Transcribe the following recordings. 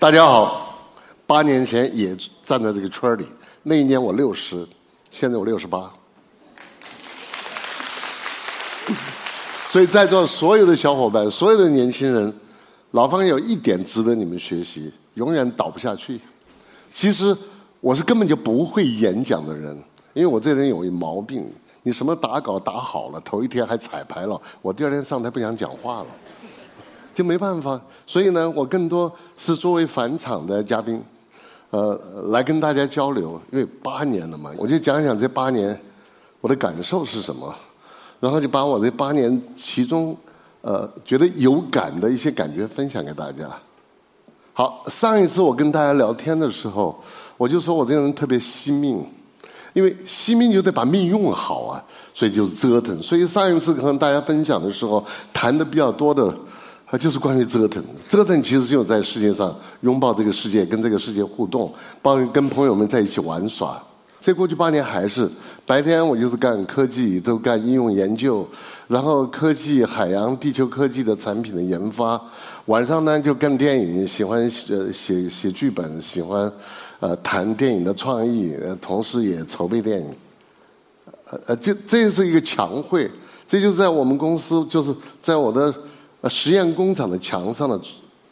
大家好，八年前也站在这个圈里，那一年我六十，现在我六十八。所以在座所有的小伙伴，所有的年轻人，老方有一点值得你们学习，永远倒不下去。其实我是根本就不会演讲的人，因为我这人有一毛病，你什么打稿打好了，头一天还彩排了，我第二天上台不想讲话了，就没办法。所以呢，我更多是作为返场的嘉宾，呃，来跟大家交流。因为八年了嘛，我就讲讲这八年我的感受是什么。然后就把我这八年其中，呃，觉得有感的一些感觉分享给大家。好，上一次我跟大家聊天的时候，我就说我这个人特别惜命，因为惜命就得把命用好啊，所以就折腾。所以上一次跟大家分享的时候，谈的比较多的，啊，就是关于折腾。折腾其实就在世界上拥抱这个世界，跟这个世界互动，包括跟朋友们在一起玩耍。这过去八年还是白天我就是干科技，都干应用研究，然后科技、海洋、地球科技的产品的研发。晚上呢就干电影，喜欢写写写剧本，喜欢呃谈电影的创意，同时也筹备电影。呃呃，这这是一个墙绘，这就是在我们公司，就是在我的呃实验工厂的墙上的。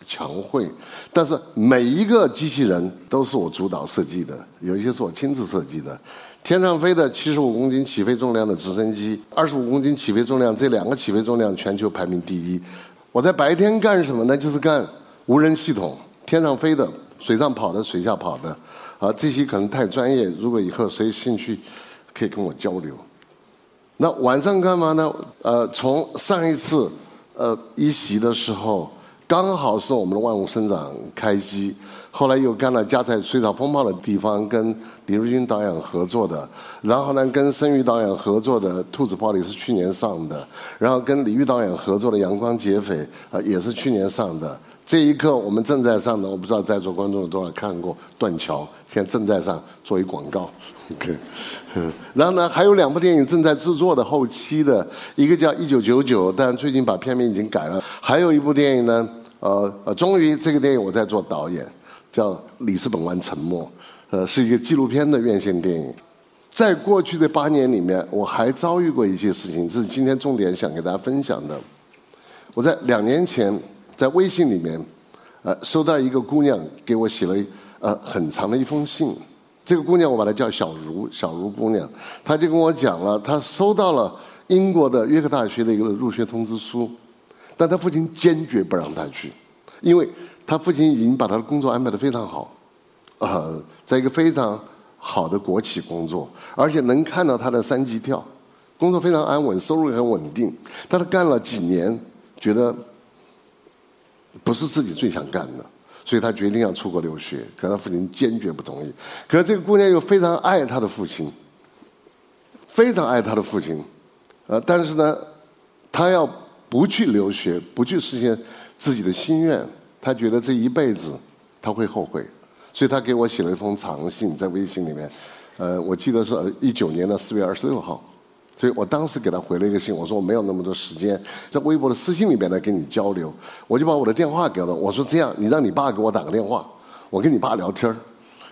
墙绘，但是每一个机器人都是我主导设计的，有一些是我亲自设计的。天上飞的七十五公斤起飞重量的直升机，二十五公斤起飞重量，这两个起飞重量全球排名第一。我在白天干什么呢？就是干无人系统，天上飞的、水上跑的、水下跑的。啊，这些可能太专业，如果以后谁兴趣，可以跟我交流。那晚上干嘛呢？呃，从上一次呃一席的时候。刚好是我们的万物生长开机，后来又干了加在水草风暴的地方，跟李如君导演合作的，然后呢跟申玉导演合作的《兔子炮》里是去年上的，然后跟李玉导演合作的《阳光劫匪》啊也是去年上的。这一刻我们正在上的，我不知道在座观众有多少看过《断桥》，现在正在上做一广告。OK，嗯，然后呢还有两部电影正在制作的后期的，一个叫《一九九九》，但最近把片名已经改了。还有一部电影呢。呃呃，终于这个电影我在做导演，叫《里斯本湾沉默》，呃，是一个纪录片的院线电影。在过去的八年里面，我还遭遇过一些事情，这是今天重点想给大家分享的。我在两年前在微信里面，呃，收到一个姑娘给我写了呃很长的一封信。这个姑娘我把她叫小茹，小茹姑娘，她就跟我讲了，她收到了英国的约克大学的一个入学通知书。但她父亲坚决不让她去，因为她父亲已经把她的工作安排的非常好，呃，在一个非常好的国企工作，而且能看到她的三级跳，工作非常安稳，收入也很稳定。但是干了几年，觉得不是自己最想干的，所以他决定要出国留学。可他父亲坚决不同意。可是这个姑娘又非常爱她的父亲，非常爱她的父亲，呃，但是呢，她要。不去留学，不去实现自己的心愿，他觉得这一辈子他会后悔，所以他给我写了一封长信在微信里面，呃，我记得是一九年的四月二十六号，所以我当时给他回了一个信，我说我没有那么多时间在微博的私信里面来跟你交流，我就把我的电话给了，我说这样，你让你爸给我打个电话，我跟你爸聊天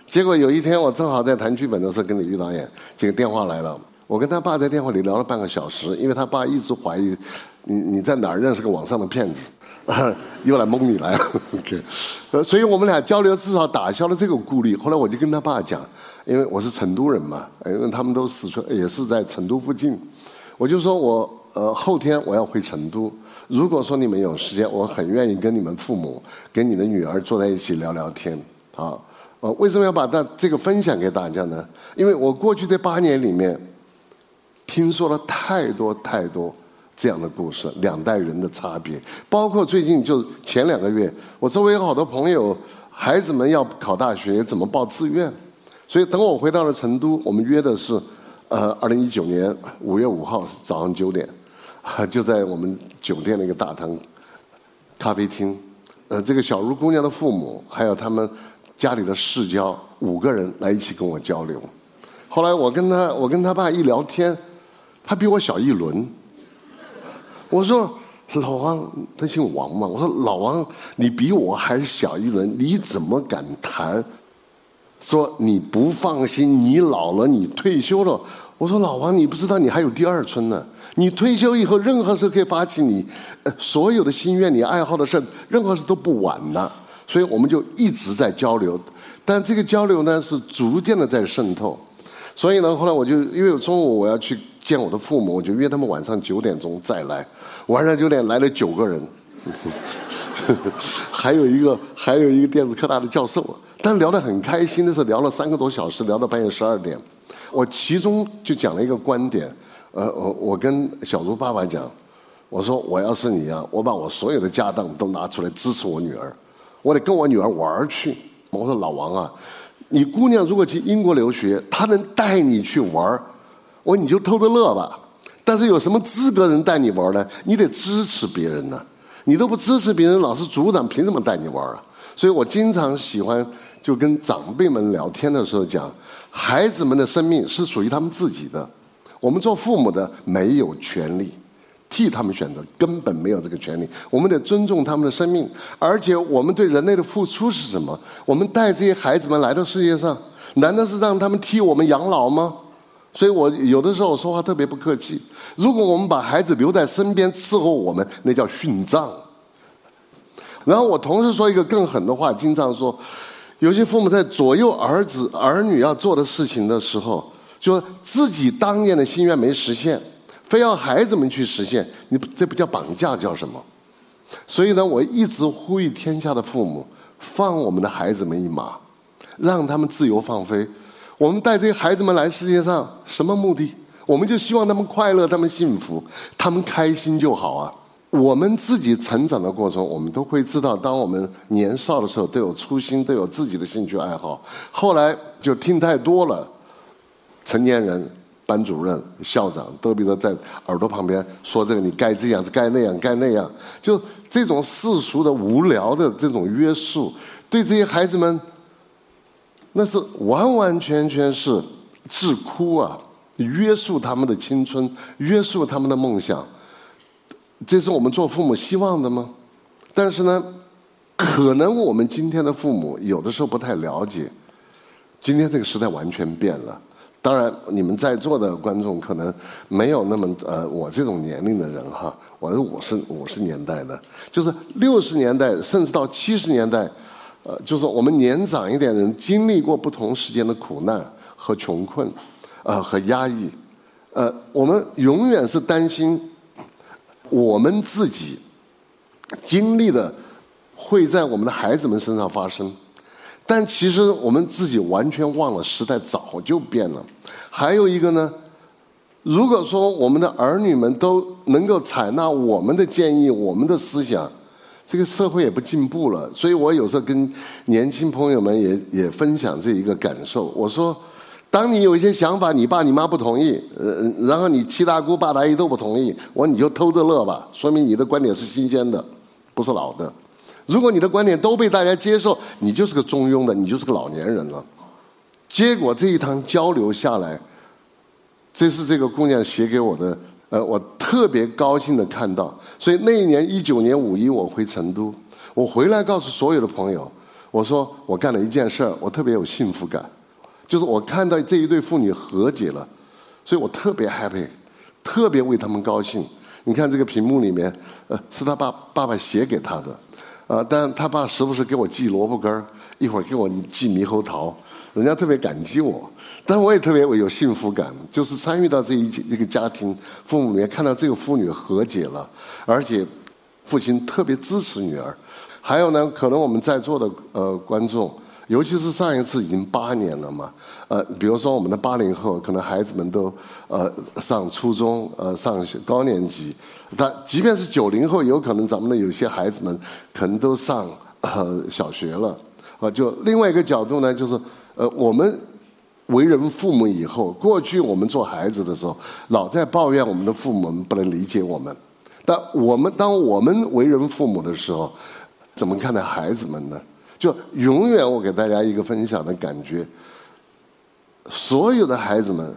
结果有一天我正好在谈剧本的时候跟李玉导演，这个电话来了。我跟他爸在电话里聊了半个小时，因为他爸一直怀疑你你在哪儿认识个网上的骗子，又来蒙你来了。OK，所以我们俩交流至少打消了这个顾虑。后来我就跟他爸讲，因为我是成都人嘛，因为他们都四川，也是在成都附近，我就说我呃后天我要回成都，如果说你们有时间，我很愿意跟你们父母、跟你的女儿坐在一起聊聊天啊。呃，为什么要把大这个分享给大家呢？因为我过去这八年里面。听说了太多太多这样的故事，两代人的差别，包括最近就前两个月，我周围有好多朋友，孩子们要考大学，怎么报志愿？所以等我回到了成都，我们约的是，呃，二零一九年五月五号早上九点，就在我们酒店的一个大堂咖啡厅，呃，这个小茹姑娘的父母，还有他们家里的世交五个人来一起跟我交流。后来我跟他，我跟他爸一聊天。他比我小一轮，我说老王，他姓王嘛？我说老王，你比我还小一轮，你怎么敢谈？说你不放心，你老了，你退休了。我说老王，你不知道你还有第二春呢。你退休以后，任何时候可以发起你呃所有的心愿、你爱好的事，任何事都不晚呢。所以我们就一直在交流，但这个交流呢是逐渐的在渗透。所以呢，后来我就因为中午我要去见我的父母，我就约他们晚上九点钟再来。晚上九点来了九个人，还有一个还有一个电子科大的教授。但聊得很开心的是聊了三个多小时，聊到半夜十二点。我其中就讲了一个观点，呃，我我跟小茹爸爸讲，我说我要是你啊，我把我所有的家当都拿出来支持我女儿，我得跟我女儿玩去。我说老王啊，你姑娘如果去英国留学，她能带你去玩儿我说你就偷着乐吧。但是有什么资格能带你玩呢？你得支持别人呢。你都不支持别人，老是阻挡，凭什么带你玩啊？所以我经常喜欢。就跟长辈们聊天的时候讲，孩子们的生命是属于他们自己的，我们做父母的没有权利替他们选择，根本没有这个权利。我们得尊重他们的生命，而且我们对人类的付出是什么？我们带这些孩子们来到世界上，难道是让他们替我们养老吗？所以我有的时候说话特别不客气。如果我们把孩子留在身边伺候我们，那叫殉葬。然后我同事说一个更狠的话，经常说。有些父母在左右儿子儿女要做的事情的时候，就自己当年的心愿没实现，非要孩子们去实现，你这不叫绑架，叫什么？所以呢，我一直呼吁天下的父母放我们的孩子们一马，让他们自由放飞。我们带这些孩子们来世界上，什么目的？我们就希望他们快乐，他们幸福，他们开心就好啊。我们自己成长的过程，我们都会知道，当我们年少的时候，都有初心，都有自己的兴趣爱好。后来就听太多了，成年人、班主任、校长都比如说在耳朵旁边说这个，你该这样，该那样，该那样，就这种世俗的、无聊的这种约束，对这些孩子们，那是完完全全是自哭啊！约束他们的青春，约束他们的梦想。这是我们做父母希望的吗？但是呢，可能我们今天的父母有的时候不太了解，今天这个时代完全变了。当然，你们在座的观众可能没有那么呃，我这种年龄的人哈，我是五十五十年代的，就是六十年代甚至到七十年代，呃，就是我们年长一点人经历过不同时间的苦难和穷困，呃和压抑，呃，我们永远是担心。我们自己经历的会在我们的孩子们身上发生，但其实我们自己完全忘了，时代早就变了。还有一个呢，如果说我们的儿女们都能够采纳我们的建议、我们的思想，这个社会也不进步了。所以我有时候跟年轻朋友们也也分享这一个感受，我说。当你有一些想法，你爸你妈不同意，呃，然后你七大姑八大姨都不同意，我说你就偷着乐吧，说明你的观点是新鲜的，不是老的。如果你的观点都被大家接受，你就是个中庸的，你就是个老年人了。结果这一趟交流下来，这是这个姑娘写给我的，呃，我特别高兴的看到。所以那一年一九年五一，我回成都，我回来告诉所有的朋友，我说我干了一件事儿，我特别有幸福感。就是我看到这一对父女和解了，所以我特别 happy，特别为他们高兴。你看这个屏幕里面，呃，是他爸爸爸写给他的，啊，但他爸时不时给我寄萝卜干儿，一会儿给我寄猕猴桃，人家特别感激我，但我也特别有幸福感，就是参与到这一一个家庭，父母里面看到这个父女和解了，而且父亲特别支持女儿。还有呢，可能我们在座的呃观众。尤其是上一次已经八年了嘛，呃，比如说我们的八零后，可能孩子们都呃上初中，呃上高年级，但即便是九零后，有可能咱们的有些孩子们可能都上呃小学了，啊，就另外一个角度呢，就是呃我们为人父母以后，过去我们做孩子的时候，老在抱怨我们的父母不能理解我们，但我们当我们为人父母的时候，怎么看待孩子们呢？就永远，我给大家一个分享的感觉：所有的孩子们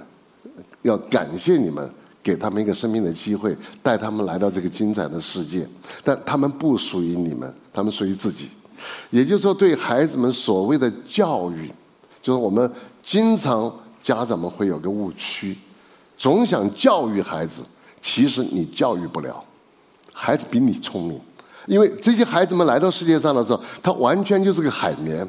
要感谢你们，给他们一个生命的机会，带他们来到这个精彩的世界。但他们不属于你们，他们属于自己。也就是说，对孩子们所谓的教育，就是我们经常家长们会有个误区，总想教育孩子，其实你教育不了，孩子比你聪明，因为这些孩子们来到世界上的时候，他完全就是个海绵。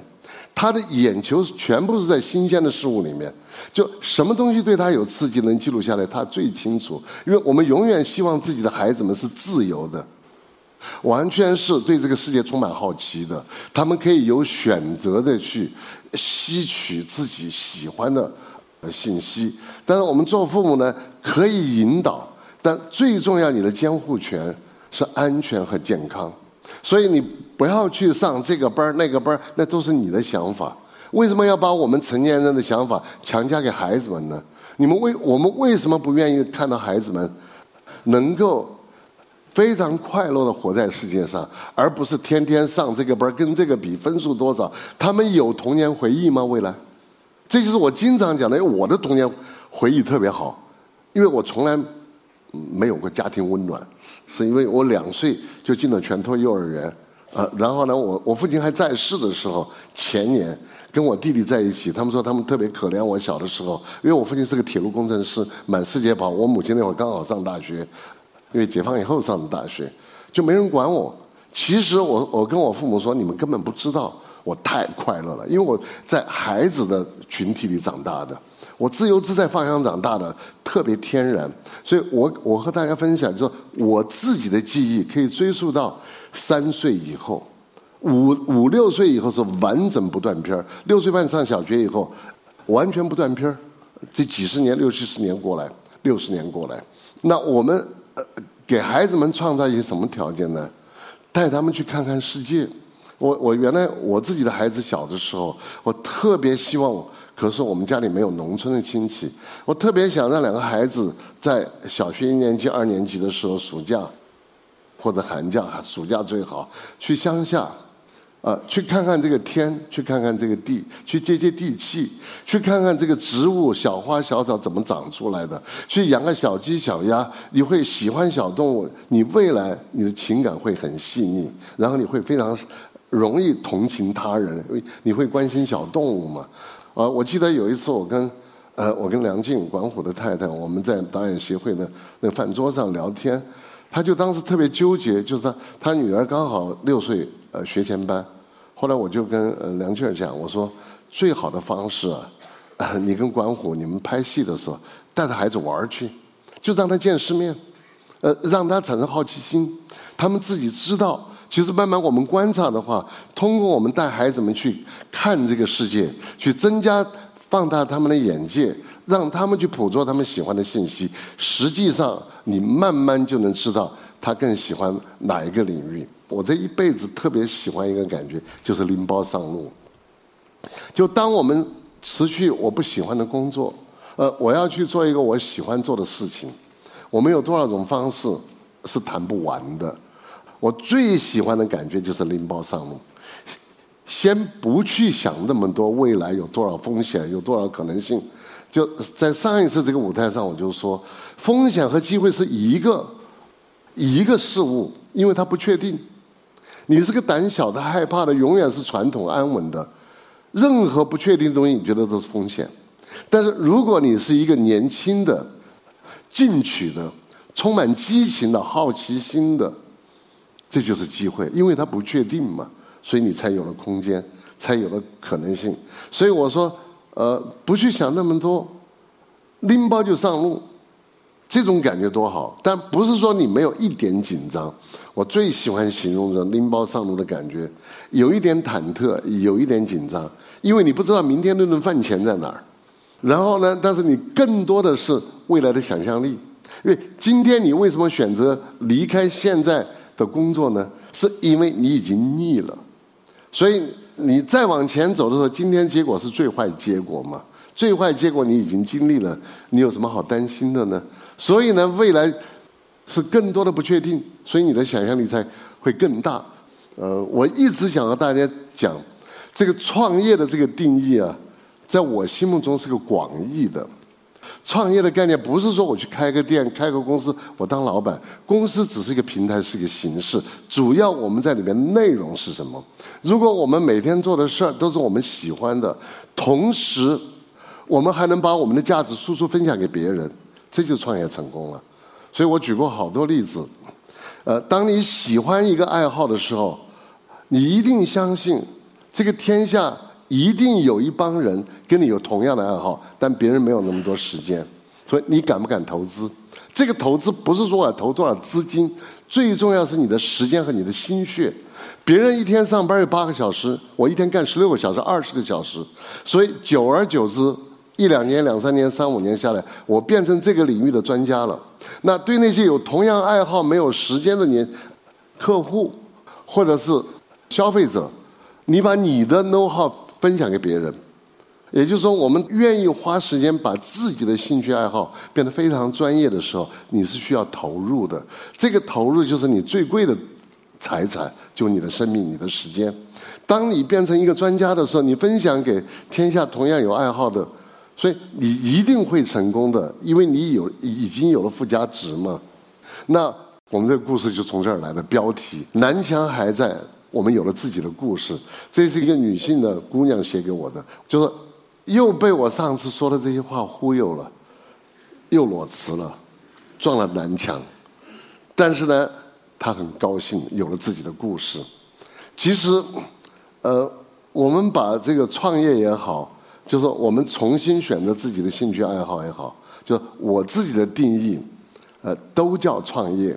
他的眼球全部是在新鲜的事物里面，就什么东西对他有刺激，能记录下来，他最清楚。因为我们永远希望自己的孩子们是自由的，完全是对这个世界充满好奇的，他们可以有选择的去吸取自己喜欢的信息。但是我们做父母呢，可以引导，但最重要，你的监护权是安全和健康。所以你不要去上这个班那个班，那都是你的想法。为什么要把我们成年人的想法强加给孩子们呢？你们为我们为什么不愿意看到孩子们能够非常快乐的活在世界上，而不是天天上这个班跟这个比分数多少？他们有童年回忆吗？未来，这就是我经常讲的。我的童年回忆特别好，因为我从来没有过家庭温暖。是因为我两岁就进了全托幼儿园，呃，然后呢，我我父亲还在世的时候，前年跟我弟弟在一起，他们说他们特别可怜我小的时候，因为我父亲是个铁路工程师，满世界跑，我母亲那会儿刚好上大学，因为解放以后上的大学，就没人管我。其实我我跟我父母说，你们根本不知道我太快乐了，因为我在孩子的群体里长大的。我自由自在放羊长大的，特别天然，所以我我和大家分享，就说我自己的记忆可以追溯到三岁以后，五五六岁以后是完整不断片儿，六岁半上小学以后完全不断片儿，这几十年六七十年过来，六十年过来，那我们呃给孩子们创造一些什么条件呢？带他们去看看世界。我我原来我自己的孩子小的时候，我特别希望。可是我们家里没有农村的亲戚，我特别想让两个孩子在小学一年级、二年级的时候，暑假或者寒假，暑假最好去乡下，啊，去看看这个天，去看看这个地，去接接地气，去看看这个植物小花小草怎么长出来的，去养个小鸡小鸭，你会喜欢小动物，你未来你的情感会很细腻，然后你会非常容易同情他人，因为你会关心小动物嘛。啊，我记得有一次我跟，呃，我跟梁静管虎的太太，我们在导演协会的那饭桌上聊天，他就当时特别纠结，就是他他女儿刚好六岁，呃，学前班，后来我就跟呃梁静讲，我说最好的方式啊，你跟管虎你们拍戏的时候带着孩子玩去，就让他见世面，呃，让他产生好奇心，他们自己知道。其实慢慢我们观察的话，通过我们带孩子们去看这个世界，去增加放大他们的眼界，让他们去捕捉他们喜欢的信息。实际上，你慢慢就能知道他更喜欢哪一个领域。我这一辈子特别喜欢一个感觉，就是拎包上路。就当我们辞去我不喜欢的工作，呃，我要去做一个我喜欢做的事情，我们有多少种方式是谈不完的。我最喜欢的感觉就是拎包上路，先不去想那么多未来有多少风险，有多少可能性。就在上一次这个舞台上，我就说，风险和机会是一个一个事物，因为它不确定。你是个胆小的、害怕的，永远是传统安稳的，任何不确定的东西，你觉得都是风险。但是如果你是一个年轻的、进取的、充满激情的好奇心的。这就是机会，因为它不确定嘛，所以你才有了空间，才有了可能性。所以我说，呃，不去想那么多，拎包就上路，这种感觉多好。但不是说你没有一点紧张。我最喜欢形容着拎包上路的感觉，有一点忐忑，有一点紧张，因为你不知道明天那顿饭钱在哪儿。然后呢，但是你更多的是未来的想象力，因为今天你为什么选择离开现在？的工作呢，是因为你已经腻了，所以你再往前走的时候，今天结果是最坏结果嘛？最坏结果你已经经历了，你有什么好担心的呢？所以呢，未来是更多的不确定，所以你的想象力才会更大。呃，我一直想和大家讲，这个创业的这个定义啊，在我心目中是个广义的。创业的概念不是说我去开个店、开个公司，我当老板。公司只是一个平台，是一个形式。主要我们在里面内容是什么？如果我们每天做的事儿都是我们喜欢的，同时我们还能把我们的价值输出分享给别人，这就创业成功了。所以我举过好多例子。呃，当你喜欢一个爱好的时候，你一定相信这个天下。一定有一帮人跟你有同样的爱好，但别人没有那么多时间，所以你敢不敢投资？这个投资不是说我投多少资金，最重要是你的时间和你的心血。别人一天上班有八个小时，我一天干十六个小时、二十个小时，所以久而久之，一两年、两三年、三五年下来，我变成这个领域的专家了。那对那些有同样爱好没有时间的年客户或者是消费者，你把你的 know how。分享给别人，也就是说，我们愿意花时间把自己的兴趣爱好变得非常专业的时候，你是需要投入的。这个投入就是你最贵的财产，就你的生命、你的时间。当你变成一个专家的时候，你分享给天下同样有爱好的，所以你一定会成功的，因为你有已经有了附加值嘛。那我们这个故事就从这儿来的，标题“南墙还在”。我们有了自己的故事，这是一个女性的姑娘写给我的，就是又被我上次说的这些话忽悠了，又裸辞了，撞了南墙，但是呢，她很高兴有了自己的故事。其实，呃，我们把这个创业也好，就是我们重新选择自己的兴趣爱好也好，就我自己的定义，呃，都叫创业。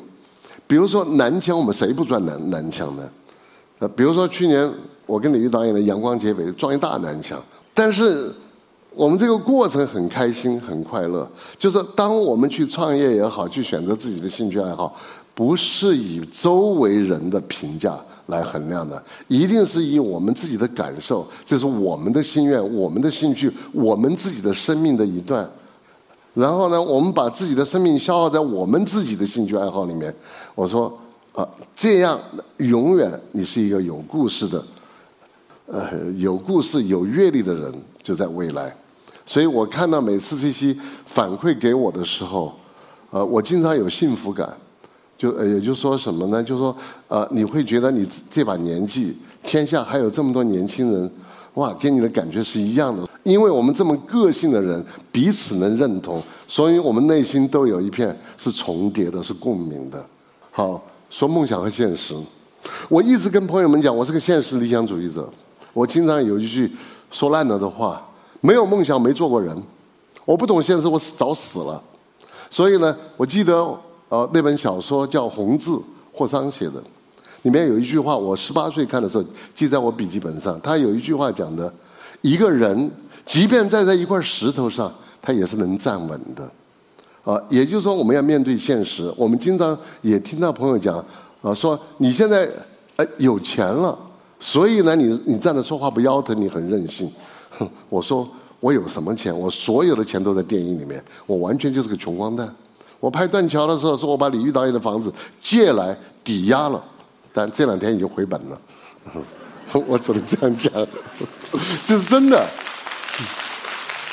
比如说南墙，我们谁不撞南南墙呢？呃，比如说去年我跟李玉导演的《阳光劫匪》撞一大南墙，但是我们这个过程很开心、很快乐。就是当我们去创业也好，去选择自己的兴趣爱好，不是以周围人的评价来衡量的，一定是以我们自己的感受，这是我们的心愿、我们的兴趣、我们自己的生命的一段。然后呢，我们把自己的生命消耗在我们自己的兴趣爱好里面。我说。啊，这样永远你是一个有故事的，呃，有故事、有阅历的人，就在未来。所以我看到每次这些反馈给我的时候，呃，我经常有幸福感。就呃，也就说什么呢？就说呃，你会觉得你这把年纪，天下还有这么多年轻人，哇，跟你的感觉是一样的。因为我们这么个性的人，彼此能认同，所以我们内心都有一片是重叠的，是共鸣的。好。说梦想和现实，我一直跟朋友们讲，我是个现实理想主义者。我经常有一句说烂了的话：没有梦想，没做过人。我不懂现实，我早死了。所以呢，我记得呃那本小说叫《红字》，霍桑写的，里面有一句话，我十八岁看的时候记在我笔记本上。他有一句话讲的：一个人即便站在一块石头上，他也是能站稳的。啊，也就是说，我们要面对现实。我们经常也听到朋友讲，啊，说你现在呃有钱了，所以呢，你你站着说话不腰疼，你很任性。我说我有什么钱？我所有的钱都在电影里面，我完全就是个穷光蛋。我拍断桥的时候，说我把李玉导演的房子借来抵押了，但这两天已经回本了。我只能这样讲，这是真的。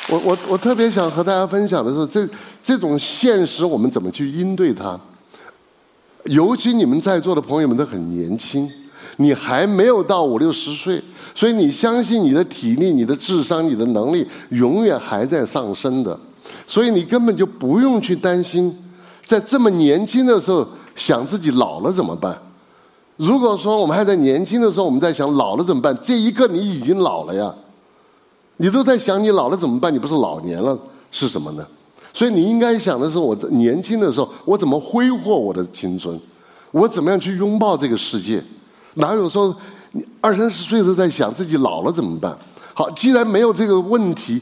我我我特别想和大家分享的是，这这种现实我们怎么去应对它？尤其你们在座的朋友们都很年轻，你还没有到五六十岁，所以你相信你的体力、你的智商、你的能力永远还在上升的，所以你根本就不用去担心，在这么年轻的时候想自己老了怎么办？如果说我们还在年轻的时候，我们在想老了怎么办？这一刻你已经老了呀。你都在想你老了怎么办？你不是老年了是什么呢？所以你应该想的是，我年轻的时候我怎么挥霍我的青春？我怎么样去拥抱这个世界？哪有说你二三十岁都在想自己老了怎么办？好，既然没有这个问题，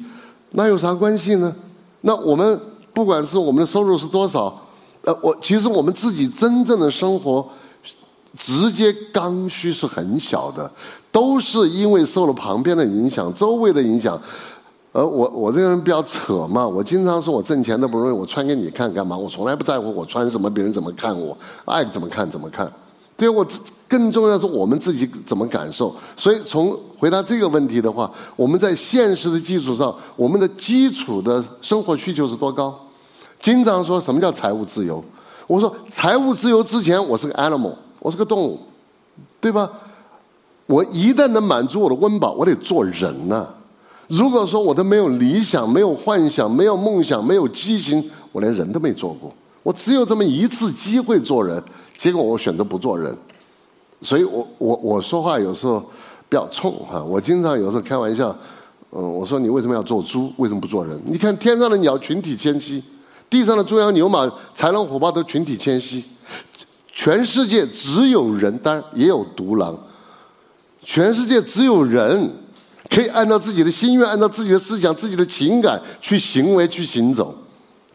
那有啥关系呢？那我们不管是我们的收入是多少，呃，我其实我们自己真正的生活。直接刚需是很小的，都是因为受了旁边的影响、周围的影响。而我我这个人比较扯嘛，我经常说我挣钱都不容易，我穿给你看干嘛？我从来不在乎我穿什么，别人怎么看我，爱怎么看怎么看。对我更重要是我们自己怎么感受。所以从回答这个问题的话，我们在现实的基础上，我们的基础的生活需求是多高？经常说什么叫财务自由？我说财务自由之前，我是个 animal，我是个动物，对吧？我一旦能满足我的温饱，我得做人呐。如果说我都没有理想、没有幻想、没有梦想、没有激情，我连人都没做过。我只有这么一次机会做人，结果我选择不做人。所以我我我说话有时候比较冲哈。我经常有时候开玩笑，嗯，我说你为什么要做猪？为什么不做人？你看天上的鸟群体迁徙，地上的猪羊牛马、豺狼虎豹都群体迁徙，全世界只有人，当然也有独狼。全世界只有人可以按照自己的心愿、按照自己的思想、自己的情感去行为、去行走。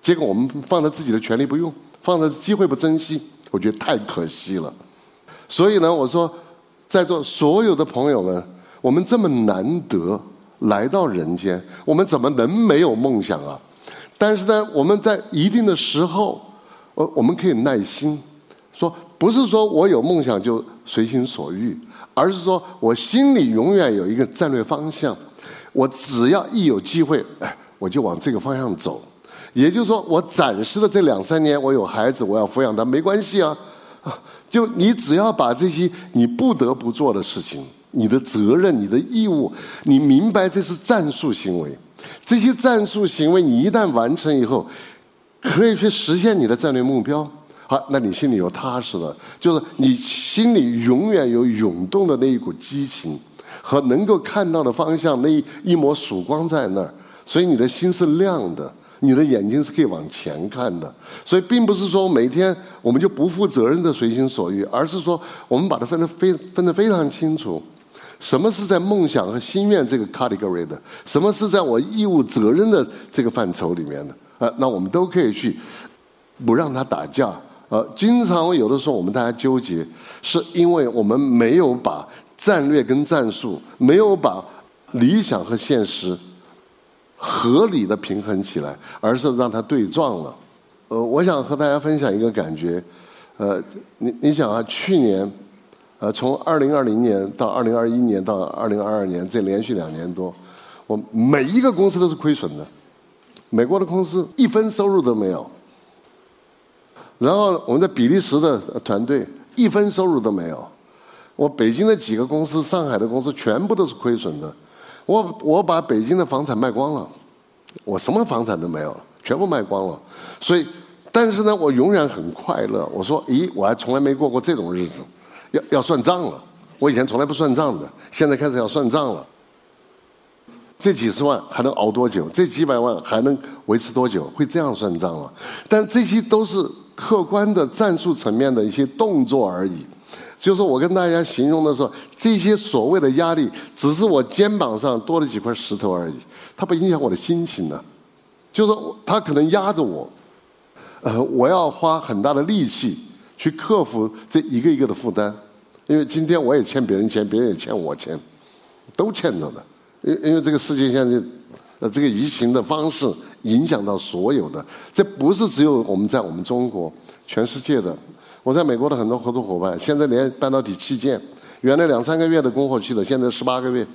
结果我们放在自己的权利不用，放在机会不珍惜，我觉得太可惜了。所以呢，我说，在座所有的朋友们，我们这么难得来到人间，我们怎么能没有梦想啊？但是呢，我们在一定的时候，呃我们可以耐心说。不是说我有梦想就随心所欲，而是说我心里永远有一个战略方向。我只要一有机会，哎，我就往这个方向走。也就是说，我暂时的这两三年，我有孩子，我要抚养他，没关系啊。就你只要把这些你不得不做的事情、你的责任、你的义务，你明白这是战术行为。这些战术行为你一旦完成以后，可以去实现你的战略目标。好，那你心里有踏实了，就是你心里永远有涌动的那一股激情和能够看到的方向，那一一抹曙光在那儿，所以你的心是亮的，你的眼睛是可以往前看的。所以并不是说每天我们就不负责任的随心所欲，而是说我们把它分得非分得非常清楚，什么是在梦想和心愿这个 category 的，什么是在我义务责任的这个范畴里面的，呃，那我们都可以去不让他打架。呃，经常有的时候我们大家纠结，是因为我们没有把战略跟战术，没有把理想和现实合理的平衡起来，而是让它对撞了。呃，我想和大家分享一个感觉，呃，你你想啊，去年，呃，从二零二零年到二零二一年到二零二二年这连续两年多，我每一个公司都是亏损的，美国的公司一分收入都没有。然后我们在比利时的团队一分收入都没有，我北京的几个公司、上海的公司全部都是亏损的，我我把北京的房产卖光了，我什么房产都没有了，全部卖光了。所以，但是呢，我永远很快乐。我说，咦，我还从来没过过这种日子，要要算账了。我以前从来不算账的，现在开始要算账了。这几十万还能熬多久？这几百万还能维持多久？会这样算账了。但这些都是。客观的战术层面的一些动作而已，就是我跟大家形容的说，这些所谓的压力，只是我肩膀上多了几块石头而已，它不影响我的心情呢。就是它可能压着我，呃，我要花很大的力气去克服这一个一个的负担，因为今天我也欠别人钱，别人也欠我钱，都欠着的。因因为这个世界现在。呃，这个疫情的方式影响到所有的，这不是只有我们在我们中国，全世界的。我在美国的很多合作伙伴，现在连半导体器件，原来两三个月的供货期的，现在十八个月，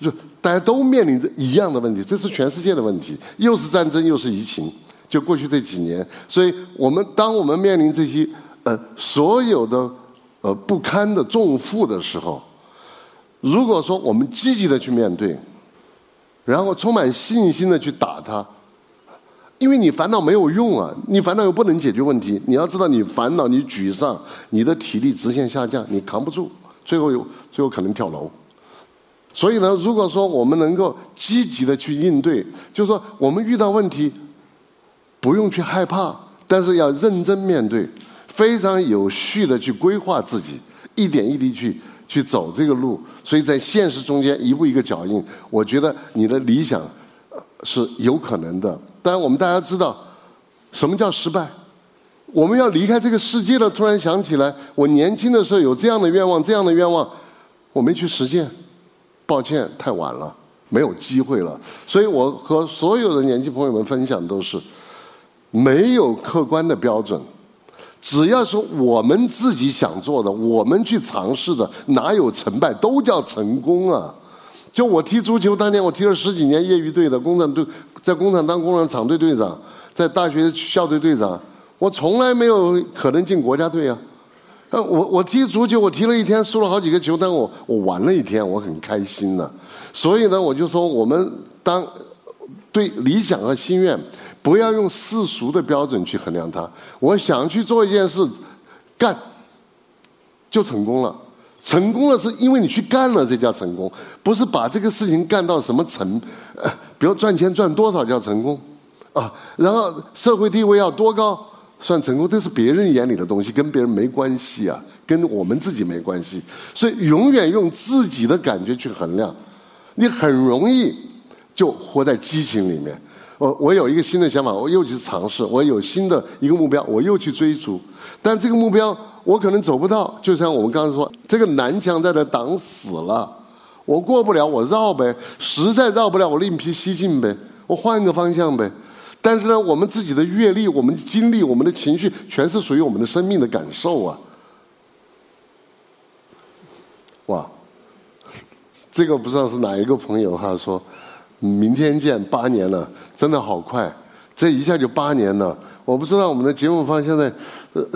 就大家都面临着一样的问题，这是全世界的问题，又是战争又是疫情，就过去这几年，所以我们当我们面临这些呃所有的呃不堪的重负的时候，如果说我们积极的去面对。然后充满信心的去打它，因为你烦恼没有用啊！你烦恼又不能解决问题。你要知道，你烦恼、你沮丧，你的体力直线下降，你扛不住，最后有最后可能跳楼。所以呢，如果说我们能够积极的去应对，就是说我们遇到问题，不用去害怕，但是要认真面对，非常有序的去规划自己，一点一滴去。去走这个路，所以在现实中间一步一个脚印，我觉得你的理想是有可能的。当然，我们大家知道什么叫失败。我们要离开这个世界了，突然想起来，我年轻的时候有这样的愿望，这样的愿望，我没去实践，抱歉，太晚了，没有机会了。所以我和所有的年轻朋友们分享都是，没有客观的标准，只要是我们自己想做的，我们去尝试的，哪有成败，都叫成功啊！就我踢足球，当年我踢了十几年业余队的工厂队，在工厂当工厂厂队队长，在大学校队队长，我从来没有可能进国家队啊。呃，我我踢足球，我踢了一天，输了好几个球，但我我玩了一天，我很开心呢。所以呢，我就说，我们当对理想和心愿，不要用世俗的标准去衡量它。我想去做一件事，干就成功了。成功了是因为你去干了，这叫成功，不是把这个事情干到什么成，呃，比如赚钱赚多少叫成功，啊，然后社会地位要多高？算成功，这是别人眼里的东西，跟别人没关系啊，跟我们自己没关系，所以永远用自己的感觉去衡量，你很容易就活在激情里面。我我有一个新的想法，我又去尝试，我有新的一个目标，我又去追逐，但这个目标。我可能走不到，就像我们刚才说，这个南墙在那挡死了，我过不了，我绕呗，实在绕不了，我另辟蹊径呗，我换个方向呗。但是呢，我们自己的阅历、我们的经历、我们的情绪，全是属于我们的生命的感受啊！哇，这个不知道是哪一个朋友哈说，明天见，八年了，真的好快，这一下就八年了。我不知道我们的节目方现在。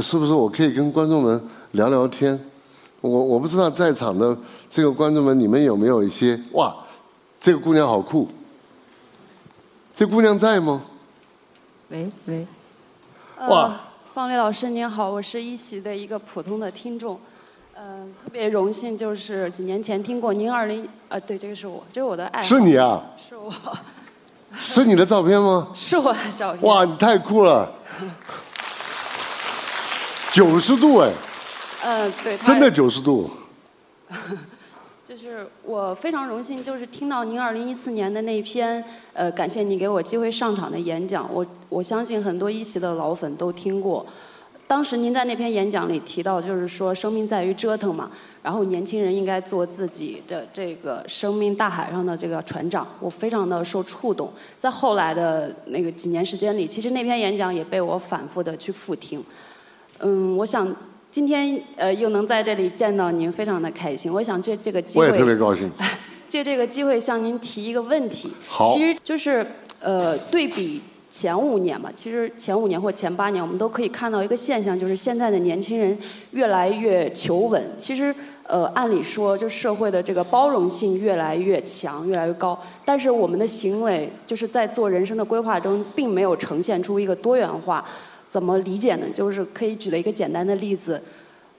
是不是我可以跟观众们聊聊天？我我不知道在场的这个观众们，你们有没有一些哇？这个姑娘好酷，这姑娘在吗？喂喂，哇！方丽老师您好，我是一席的一个普通的听众，嗯，特别荣幸，就是几年前听过您二零啊，对，这个是我，这是我的爱好。是你啊？是我。是你的照片吗？是我的照片。哇，你太酷了！九十度哎，嗯，对，真的九十度。就是我非常荣幸，就是听到您二零一四年的那篇，呃，感谢你给我机会上场的演讲。我我相信很多一席的老粉都听过。当时您在那篇演讲里提到，就是说生命在于折腾嘛，然后年轻人应该做自己的这个生命大海上的这个船长。我非常的受触动。在后来的那个几年时间里，其实那篇演讲也被我反复的去复听。嗯，我想今天呃又能在这里见到您，非常的开心。我想借这个机会，我也特别高兴。借这个机会向您提一个问题，好，其实就是呃对比前五年嘛，其实前五年或前八年，我们都可以看到一个现象，就是现在的年轻人越来越求稳。其实呃按理说，就社会的这个包容性越来越强，越来越高，但是我们的行为就是在做人生的规划中，并没有呈现出一个多元化。怎么理解呢？就是可以举了一个简单的例子，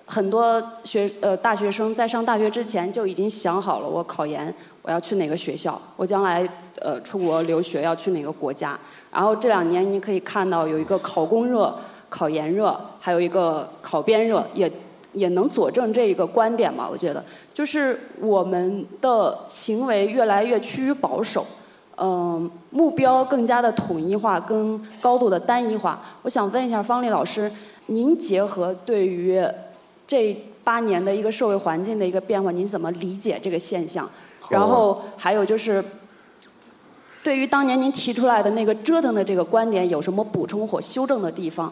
很多学呃大学生在上大学之前就已经想好了，我考研我要去哪个学校，我将来呃出国留学要去哪个国家。然后这两年你可以看到有一个考公热、考研热，还有一个考编热，也也能佐证这一个观点嘛？我觉得就是我们的行为越来越趋于保守。嗯，目标更加的统一化，跟高度的单一化。我想问一下方丽老师，您结合对于这八年的一个社会环境的一个变化，您怎么理解这个现象？然后还有就是，对于当年您提出来的那个折腾的这个观点，有什么补充或修正的地方？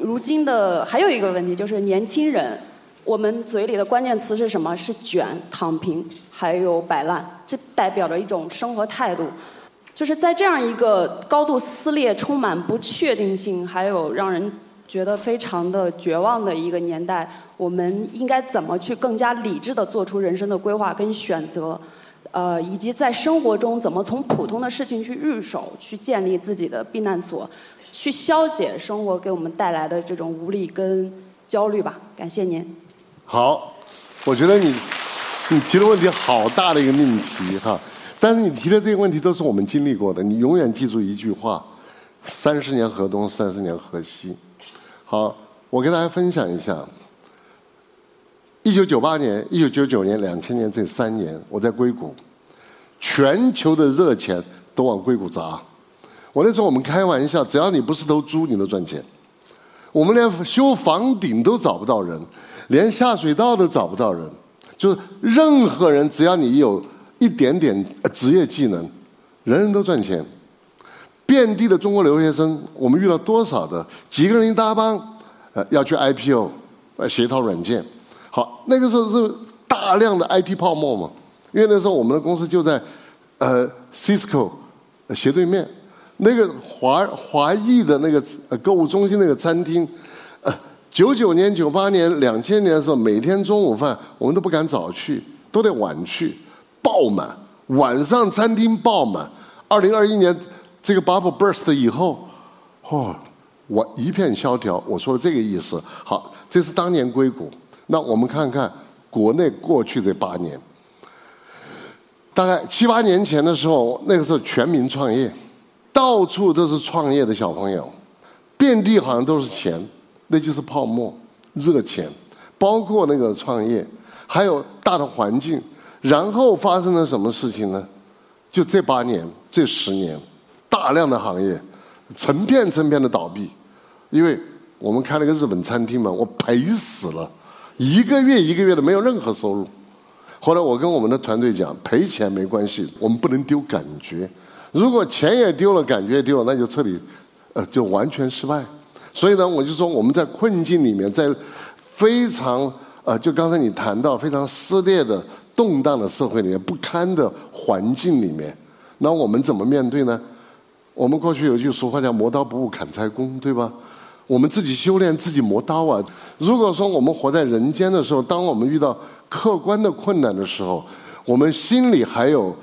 如今的还有一个问题就是年轻人，我们嘴里的关键词是什么？是卷、躺平，还有摆烂，这代表着一种生活态度。就是在这样一个高度撕裂、充满不确定性，还有让人觉得非常的绝望的一个年代，我们应该怎么去更加理智的做出人生的规划跟选择？呃，以及在生活中怎么从普通的事情去入手，去建立自己的避难所，去消解生活给我们带来的这种无力跟焦虑吧？感谢您。好，我觉得你你提的问题好大的一个命题哈。但是你提的这个问题都是我们经历过的，你永远记住一句话：三十年河东，三十年河西。好，我跟大家分享一下，一九九八年、一九九九年、两千年这三年，我在硅谷，全球的热钱都往硅谷砸。我那时候我们开玩笑，只要你不是头猪，你都赚钱。我们连修房顶都找不到人，连下水道都找不到人，就是任何人，只要你有。一点点职业技能，人人都赚钱。遍地的中国留学生，我们遇到多少的？几个人一搭帮，呃，要去 IPO，呃，写一套软件。好，那个时候是大量的 IT 泡沫嘛，因为那时候我们的公司就在呃 Cisco 斜对面，那个华华裔的那个呃购物中心那个餐厅，呃，九九年、九八年、两千年的时候，每天中午饭我们都不敢早去，都得晚去，爆满，晚上餐厅爆满。二零二一年这个 bubble burst 以后，哦！我一片萧条，我说的这个意思。好，这是当年硅谷。那我们看看国内过去这八年，大概七八年前的时候，那个时候全民创业，到处都是创业的小朋友，遍地好像都是钱，那就是泡沫、热钱，包括那个创业，还有大的环境。然后发生了什么事情呢？就这八年、这十年，大量的行业成片成片的倒闭。因为我们开了个日本餐厅嘛，我赔死了，一个月一个月的没有任何收入。后来我跟我们的团队讲，赔钱没关系，我们不能丢感觉。如果钱也丢了，感觉也丢了，那就彻底，呃，就完全失败。所以呢，我就说我们在困境里面，在非常呃，就刚才你谈到非常撕裂的、动荡的社会里面、不堪的环境里面，那我们怎么面对呢？我们过去有句俗话叫“磨刀不误砍柴工”，对吧？我们自己修炼，自己磨刀啊！如果说我们活在人间的时候，当我们遇到客观的困难的时候，我们心里还有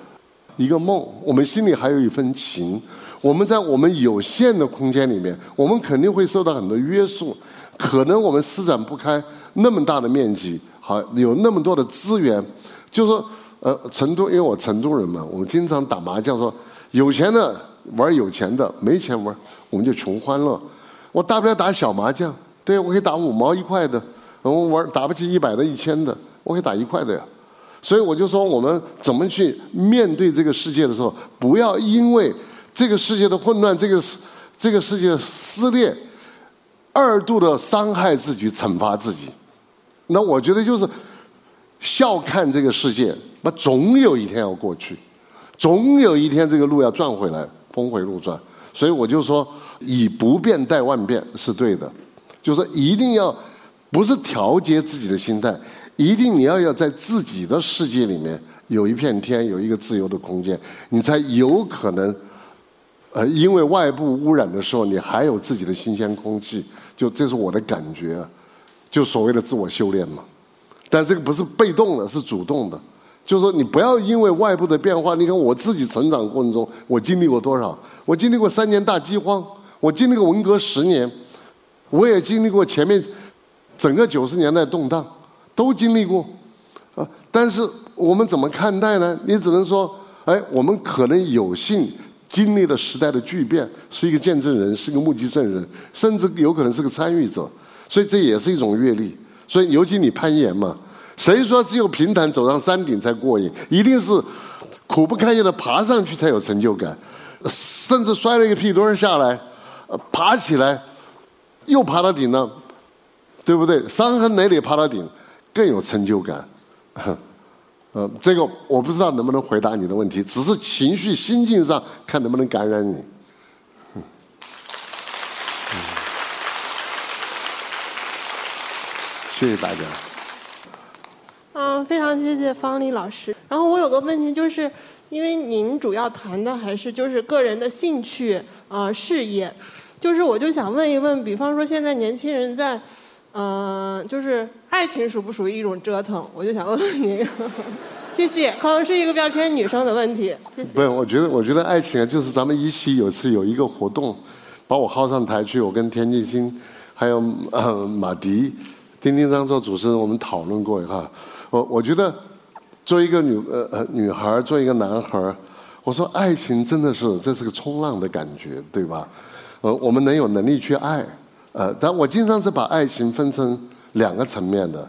一个梦，我们心里还有一份情。我们在我们有限的空间里面，我们肯定会受到很多约束，可能我们施展不开那么大的面积，好有那么多的资源。就说呃，成都，因为我成都人嘛，我们经常打麻将，说有钱的玩有钱的，没钱玩我们就穷欢乐。我大不了打小麻将，对我可以打五毛一块的，我玩打不起一百的、一千的，我可以打一块的呀。所以我就说，我们怎么去面对这个世界的时候，不要因为这个世界的混乱、这个这个世界的撕裂，二度的伤害自己、惩罚自己。那我觉得就是笑看这个世界，那总有一天要过去，总有一天这个路要转回来，峰回路转。所以我就说。以不变待万变是对的，就是说一定要不是调节自己的心态，一定你要要在自己的世界里面有一片天，有一个自由的空间，你才有可能，呃，因为外部污染的时候，你还有自己的新鲜空气，就这是我的感觉，就所谓的自我修炼嘛。但这个不是被动的，是主动的。就是说，你不要因为外部的变化。你看我自己成长过程中，我经历过多少？我经历过三年大饥荒。我经历过文革十年，我也经历过前面整个九十年代动荡，都经历过啊。但是我们怎么看待呢？你只能说，哎，我们可能有幸经历了时代的巨变，是一个见证人，是一个目击证人，甚至有可能是个参与者。所以这也是一种阅历。所以尤其你攀岩嘛，谁说只有平坦走上山顶才过瘾？一定是苦不堪言的爬上去才有成就感，甚至摔了一个屁墩儿下来。爬起来，又爬到顶了，对不对？伤痕累累爬到顶，更有成就感。呃，这个我不知道能不能回答你的问题，只是情绪心境上看能不能感染你。谢谢大家。非常谢谢方丽老师。然后我有个问题，就是因为您主要谈的还是就是个人的兴趣啊事业。就是我就想问一问，比方说现在年轻人在，嗯，就是爱情属不属于一种折腾？我就想问问您，谢谢，可能是一个标签女生的问题，谢谢。不是，我觉得我觉得爱情啊，就是咱们一期有次有一个活动，把我薅上台去，我跟田沁鑫还有呃马迪、丁丁章做主持人，我们讨论过哈。我我觉得，做一个女呃呃女孩，做一个男孩，我说爱情真的是这是个冲浪的感觉，对吧？呃，我们能有能力去爱，呃，但我经常是把爱情分成两个层面的，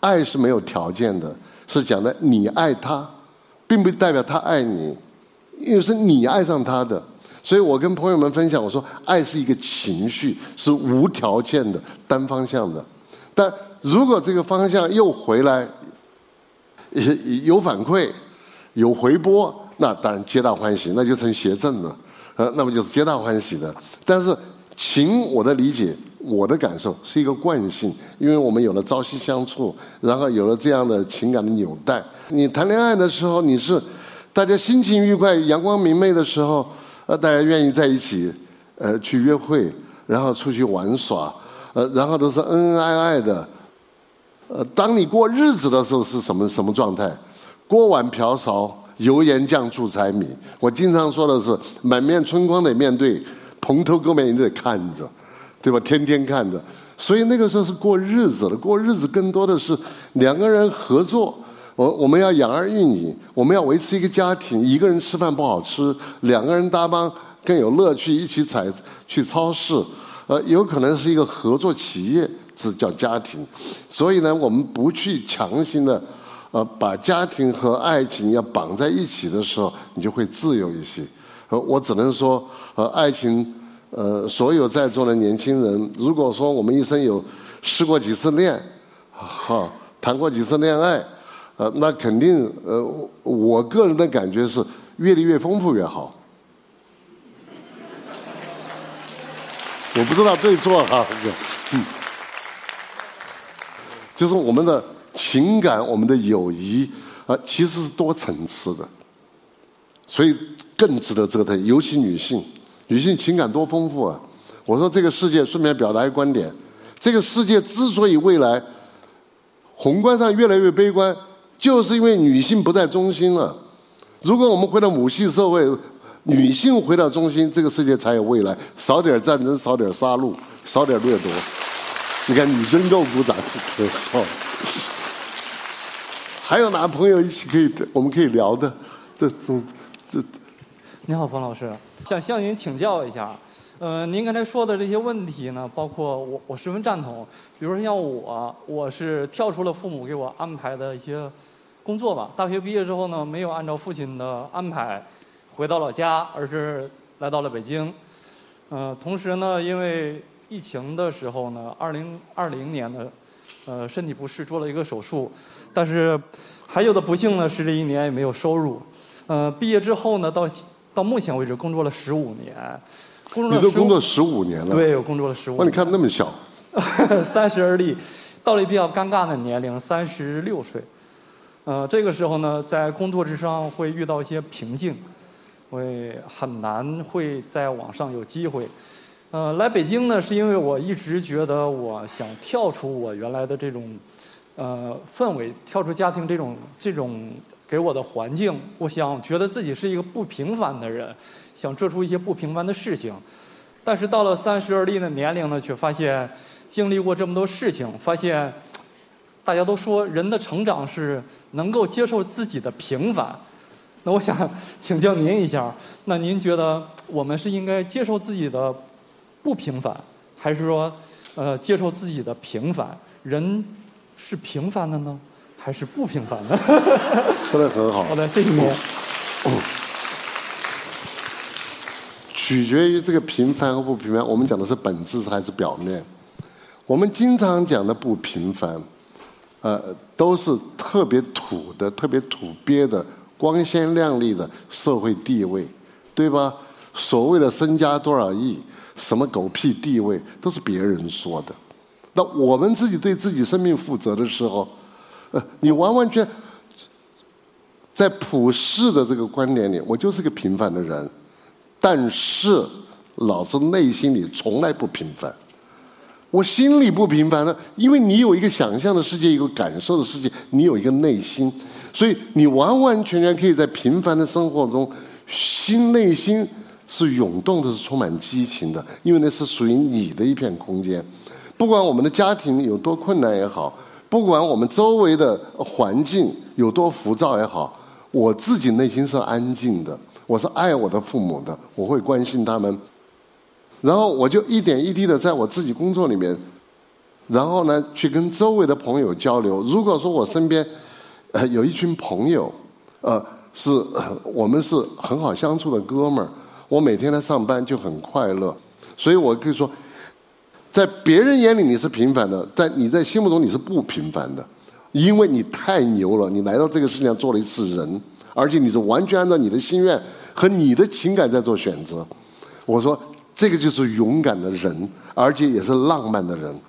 爱是没有条件的，是讲的你爱他，并不代表他爱你，因为是你爱上他的，所以我跟朋友们分享，我说爱是一个情绪，是无条件的、单方向的，但如果这个方向又回来，有有反馈、有回波，那当然皆大欢喜，那就成邪正了。呃，那么就是皆大欢喜的。但是情，我的理解我的感受是一个惯性，因为我们有了朝夕相处，然后有了这样的情感的纽带。你谈恋爱的时候，你是大家心情愉快、阳光明媚的时候，呃，大家愿意在一起，呃，去约会，然后出去玩耍，呃，然后都是恩恩爱爱的。呃，当你过日子的时候是什么什么状态？锅碗瓢勺、油盐酱醋柴米。我经常说的是，满面春光得面对，蓬头垢面也得看着，对吧？天天看着。所以那个时候是过日子的，过日子更多的是两个人合作。我我们要养儿育女，我们要维持一个家庭。一个人吃饭不好吃，两个人搭帮更有乐趣。一起采去超市，呃，有可能是一个合作企业。是叫家庭，所以呢，我们不去强行的，呃，把家庭和爱情要绑在一起的时候，你就会自由一些。呃，我只能说，呃，爱情，呃，所有在座的年轻人，如果说我们一生有失过几次恋，哈，谈过几次恋爱，呃，那肯定，呃，我个人的感觉是，阅历越丰富越好。我不知道对错哈，嗯。就是我们的情感，我们的友谊啊，其实是多层次的，所以更值得折腾。尤其女性，女性情感多丰富啊！我说这个世界，顺便表达一个观点：这个世界之所以未来宏观上越来越悲观，就是因为女性不在中心了。如果我们回到母系社会，女性回到中心，这个世界才有未来。少点战争，少点杀戮，少点掠夺。你看，女生够鼓掌，哦。还有哪朋友一起可以，我们可以聊的？这种这。你好，冯老师，想向您请教一下。呃，您刚才说的这些问题呢，包括我，我十分赞同。比如说像我，我是跳出了父母给我安排的一些工作吧。大学毕业之后呢，没有按照父亲的安排回到老家，而是来到了北京。嗯，同时呢，因为疫情的时候呢，二零二零年的，呃，身体不适做了一个手术，但是还有的不幸呢是这一年也没有收入。呃，毕业之后呢，到到目前为止工作了十五年，工作你都工作十五年了？对，我工作了十五。哇，你看那么小，三十而立，到了比较尴尬的年龄，三十六岁。呃，这个时候呢，在工作之上会遇到一些瓶颈，会很难会在网上有机会。呃，来北京呢，是因为我一直觉得我想跳出我原来的这种呃氛围，跳出家庭这种这种给我的环境。我想觉得自己是一个不平凡的人，想做出一些不平凡的事情。但是到了三十而立的年龄呢，却发现经历过这么多事情，发现大家都说人的成长是能够接受自己的平凡。那我想请教您一下，那您觉得我们是应该接受自己的？不平凡，还是说，呃，接受自己的平凡？人是平凡的呢，还是不平凡的？说的很好。好的，谢谢你。取决于这个平凡和不平凡。我们讲的是本质还是表面？我们经常讲的不平凡，呃，都是特别土的、特别土鳖的、光鲜亮丽的社会地位，对吧？所谓的身家多少亿。什么狗屁地位都是别人说的，那我们自己对自己生命负责的时候，呃，你完完全在普世的这个观点里，我就是个平凡的人，但是老子内心里从来不平凡，我心里不平凡的，因为你有一个想象的世界，一个感受的世界，你有一个内心，所以你完完全全可以在平凡的生活中，心内心。是涌动的，是充满激情的，因为那是属于你的一片空间。不管我们的家庭有多困难也好，不管我们周围的环境有多浮躁也好，我自己内心是安静的。我是爱我的父母的，我会关心他们。然后我就一点一滴的在我自己工作里面，然后呢，去跟周围的朋友交流。如果说我身边呃有一群朋友，呃，是我们是很好相处的哥们儿。我每天来上班就很快乐，所以我可以说，在别人眼里你是平凡的，在你在心目中你是不平凡的，因为你太牛了，你来到这个世界上做了一次人，而且你是完全按照你的心愿和你的情感在做选择。我说这个就是勇敢的人，而且也是浪漫的人。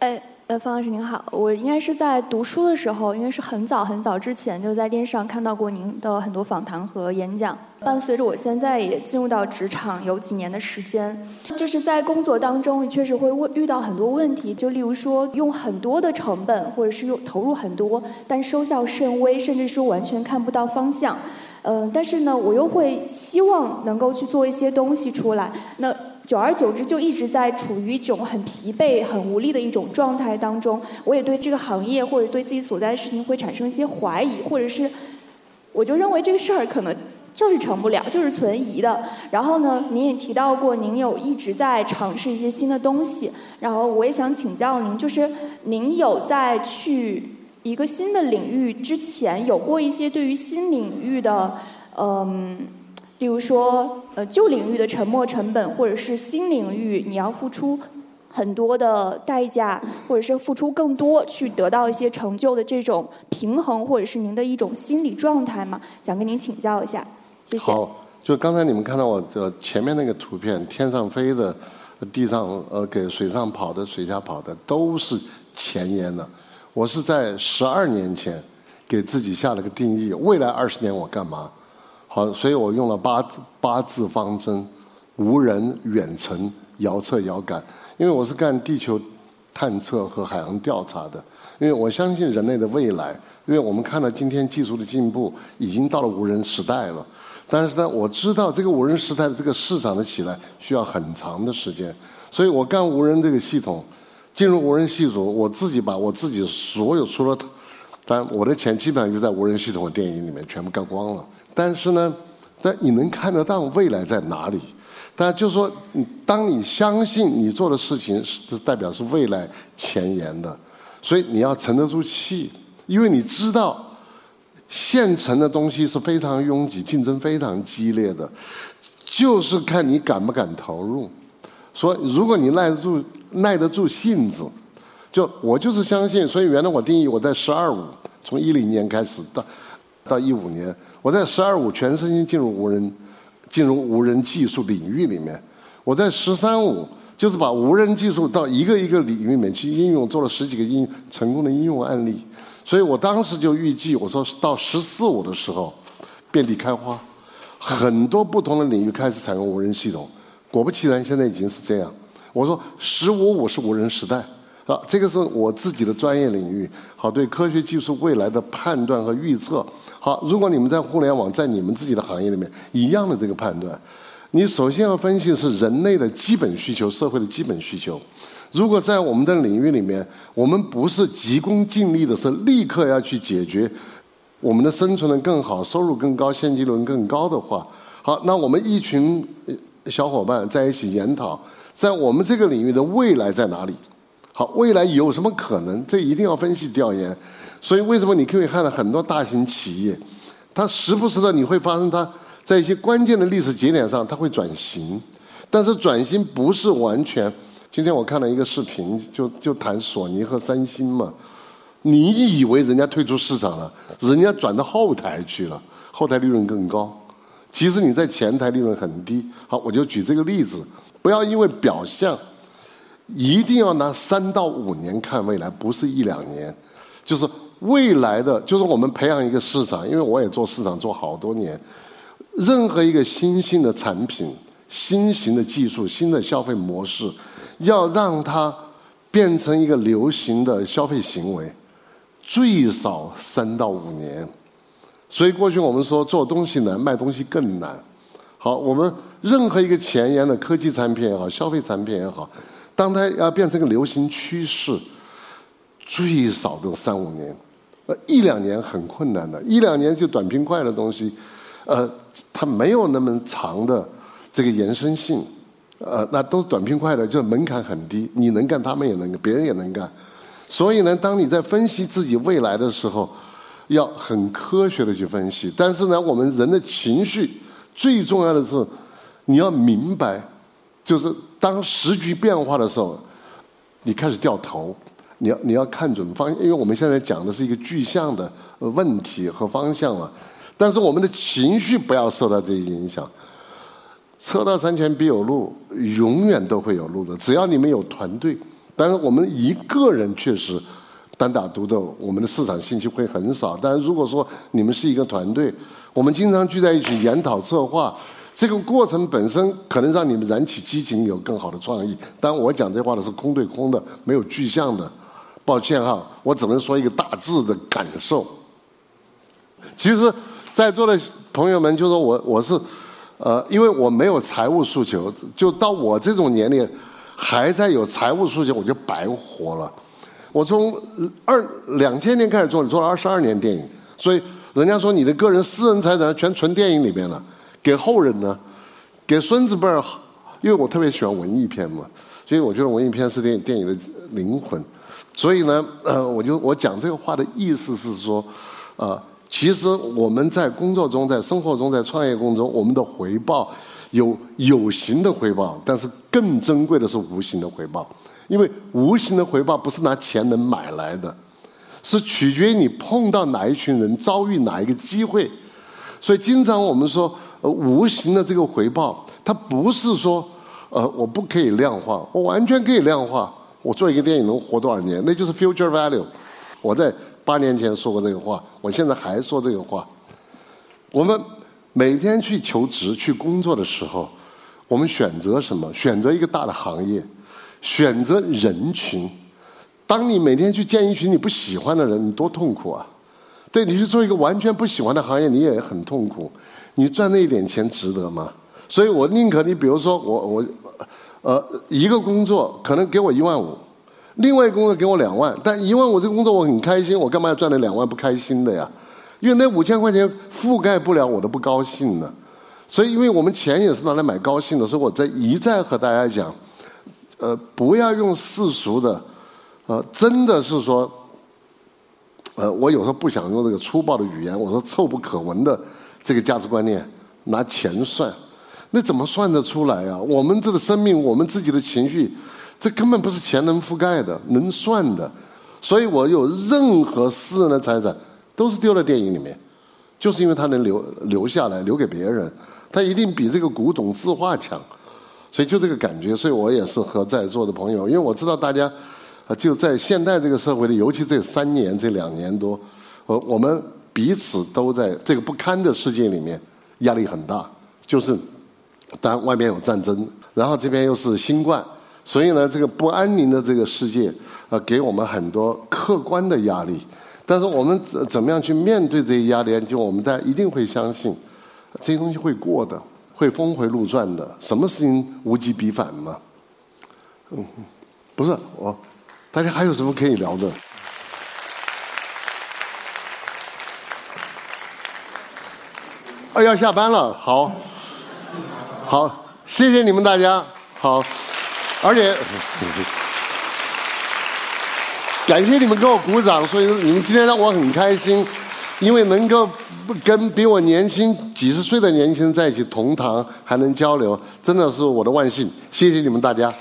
哎。呃，方老师您好，我应该是在读书的时候，应该是很早很早之前就在电视上看到过您的很多访谈和演讲。伴随着我现在也进入到职场有几年的时间，就是在工作当中确实会遇到很多问题，就例如说用很多的成本，或者是用投入很多，但收效甚微，甚至说完全看不到方向。嗯，但是呢，我又会希望能够去做一些东西出来。那久而久之，就一直在处于一种很疲惫、很无力的一种状态当中。我也对这个行业或者对自己所在的事情会产生一些怀疑，或者是我就认为这个事儿可能就是成不了，就是存疑的。然后呢，您也提到过，您有一直在尝试一些新的东西。然后我也想请教您，就是您有在去一个新的领域之前，有过一些对于新领域的嗯。例如说，呃，旧领域的沉没成本，或者是新领域你要付出很多的代价，或者是付出更多去得到一些成就的这种平衡，或者是您的一种心理状态嘛？想跟您请教一下，谢谢。好，就刚才你们看到我这前面那个图片，天上飞的，地上呃给水上跑的，水下跑的，都是前沿的。我是在十二年前给自己下了个定义，未来二十年我干嘛？好，所以我用了八八字方针：无人、远程、遥测、遥感。因为我是干地球探测和海洋调查的，因为我相信人类的未来。因为我们看到今天技术的进步，已经到了无人时代了。但是呢，我知道这个无人时代的这个市场的起来需要很长的时间。所以我干无人这个系统，进入无人系统，我自己把我自己所有除了，当然我的钱基本上就在无人系统的电影里面全部干光了。但是呢，但你能看得到未来在哪里？但就是说，当你相信你做的事情是代表是未来前沿的，所以你要沉得住气，因为你知道现成的东西是非常拥挤、竞争非常激烈的，就是看你敢不敢投入。说如果你耐得住、耐得住性子，就我就是相信。所以原来我定义我在十二五，从一零年开始到到一五年。我在“十二五”全身心进入无人、进入无人技术领域里面。我在“十三五”就是把无人技术到一个一个领域里面去应用，做了十几个应成功的应用案例。所以我当时就预计，我说到“十四五”的时候，遍地开花，很多不同的领域开始采用无人系统。果不其然，现在已经是这样。我说“十五五”是无人时代，啊，这个是我自己的专业领域，好对科学技术未来的判断和预测。好，如果你们在互联网，在你们自己的行业里面一样的这个判断，你首先要分析的是人类的基本需求，社会的基本需求。如果在我们的领域里面，我们不是急功近利的，是立刻要去解决我们的生存的更好、收入更高、现金流更高的话，好，那我们一群小伙伴在一起研讨，在我们这个领域的未来在哪里？好，未来有什么可能？这一定要分析调研。所以，为什么你可以看到很多大型企业，它时不时的你会发生它在一些关键的历史节点上，它会转型，但是转型不是完全。今天我看了一个视频，就就谈索尼和三星嘛，你以为人家退出市场了，人家转到后台去了，后台利润更高，其实你在前台利润很低。好，我就举这个例子，不要因为表象，一定要拿三到五年看未来，不是一两年，就是。未来的就是我们培养一个市场，因为我也做市场做好多年。任何一个新兴的产品、新型的技术、新的消费模式，要让它变成一个流行的消费行为，最少三到五年。所以过去我们说做东西难，卖东西更难。好，我们任何一个前沿的科技产品也好，消费产品也好，当它要变成一个流行趋势，最少都三五年。呃，一两年很困难的，一两年就短平快的东西，呃，它没有那么长的这个延伸性，呃，那都短平快的，就门槛很低，你能干，他们也能干，别人也能干。所以呢，当你在分析自己未来的时候，要很科学的去分析。但是呢，我们人的情绪最重要的是，你要明白，就是当时局变化的时候，你开始掉头。你要你要看准方，因为我们现在讲的是一个具象的问题和方向了，但是我们的情绪不要受到这些影响。车到山前必有路，永远都会有路的。只要你们有团队，但是我们一个人确实单打独斗，我们的市场信息会很少。但是如果说你们是一个团队，我们经常聚在一起研讨策划，这个过程本身可能让你们燃起激情，有更好的创意。但，我讲这话的是空对空的，没有具象的。抱歉哈，我只能说一个大致的感受。其实，在座的朋友们，就说我我是。呃，因为我没有财务诉求，就到我这种年龄，还在有财务诉求，我就白活了。我从二两千年开始做，你做了二十二年电影，所以人家说你的个人私人财产全存电影里面了，给后人呢，给孙子辈儿，因为我特别喜欢文艺片嘛，所以我觉得文艺片是电影电影的灵魂。所以呢，呃，我就我讲这个话的意思是说，呃。其实我们在工作中、在生活中、在创业过程中，我们的回报有有形的回报，但是更珍贵的是无形的回报。因为无形的回报不是拿钱能买来的，是取决于你碰到哪一群人、遭遇哪一个机会。所以，经常我们说，呃，无形的这个回报，它不是说，呃，我不可以量化，我完全可以量化。我做一个电影能活多少年，那就是 future value。我在。八年前说过这个话，我现在还说这个话。我们每天去求职、去工作的时候，我们选择什么？选择一个大的行业，选择人群。当你每天去见一群你不喜欢的人，你多痛苦啊！对你去做一个完全不喜欢的行业，你也很痛苦。你赚那一点钱值得吗？所以我宁可你，比如说我我呃一个工作可能给我一万五。另外一个工作给我两万，但一万五这个工作我很开心，我干嘛要赚那两万不开心的呀？因为那五千块钱覆盖不了我的不高兴呢。所以，因为我们钱也是拿来买高兴的，所以我在一再和大家讲，呃，不要用世俗的，呃，真的是说，呃，我有时候不想用这个粗暴的语言，我说臭不可闻的这个价值观念，拿钱算，那怎么算得出来啊？我们这个生命，我们自己的情绪。这根本不是钱能覆盖的、能算的，所以我有任何私人的财产都是丢在电影里面，就是因为它能留留下来，留给别人，它一定比这个古董字画强，所以就这个感觉，所以我也是和在座的朋友，因为我知道大家啊，就在现代这个社会里，尤其这三年、这两年多，我我们彼此都在这个不堪的世界里面，压力很大，就是当外面有战争，然后这边又是新冠。所以呢，这个不安宁的这个世界，呃，给我们很多客观的压力。但是我们怎怎么样去面对这些压力？就我们大家一定会相信，这些东西会过的，会峰回路转的。什么事情无极必反嘛？嗯，不是我，大家还有什么可以聊的？哦，要下班了，好，好，谢谢你们大家，好。而且，感谢你们给我鼓掌，所以你们今天让我很开心，因为能够跟比我年轻几十岁的年轻人在一起同堂，还能交流，真的是我的万幸。谢谢你们大家。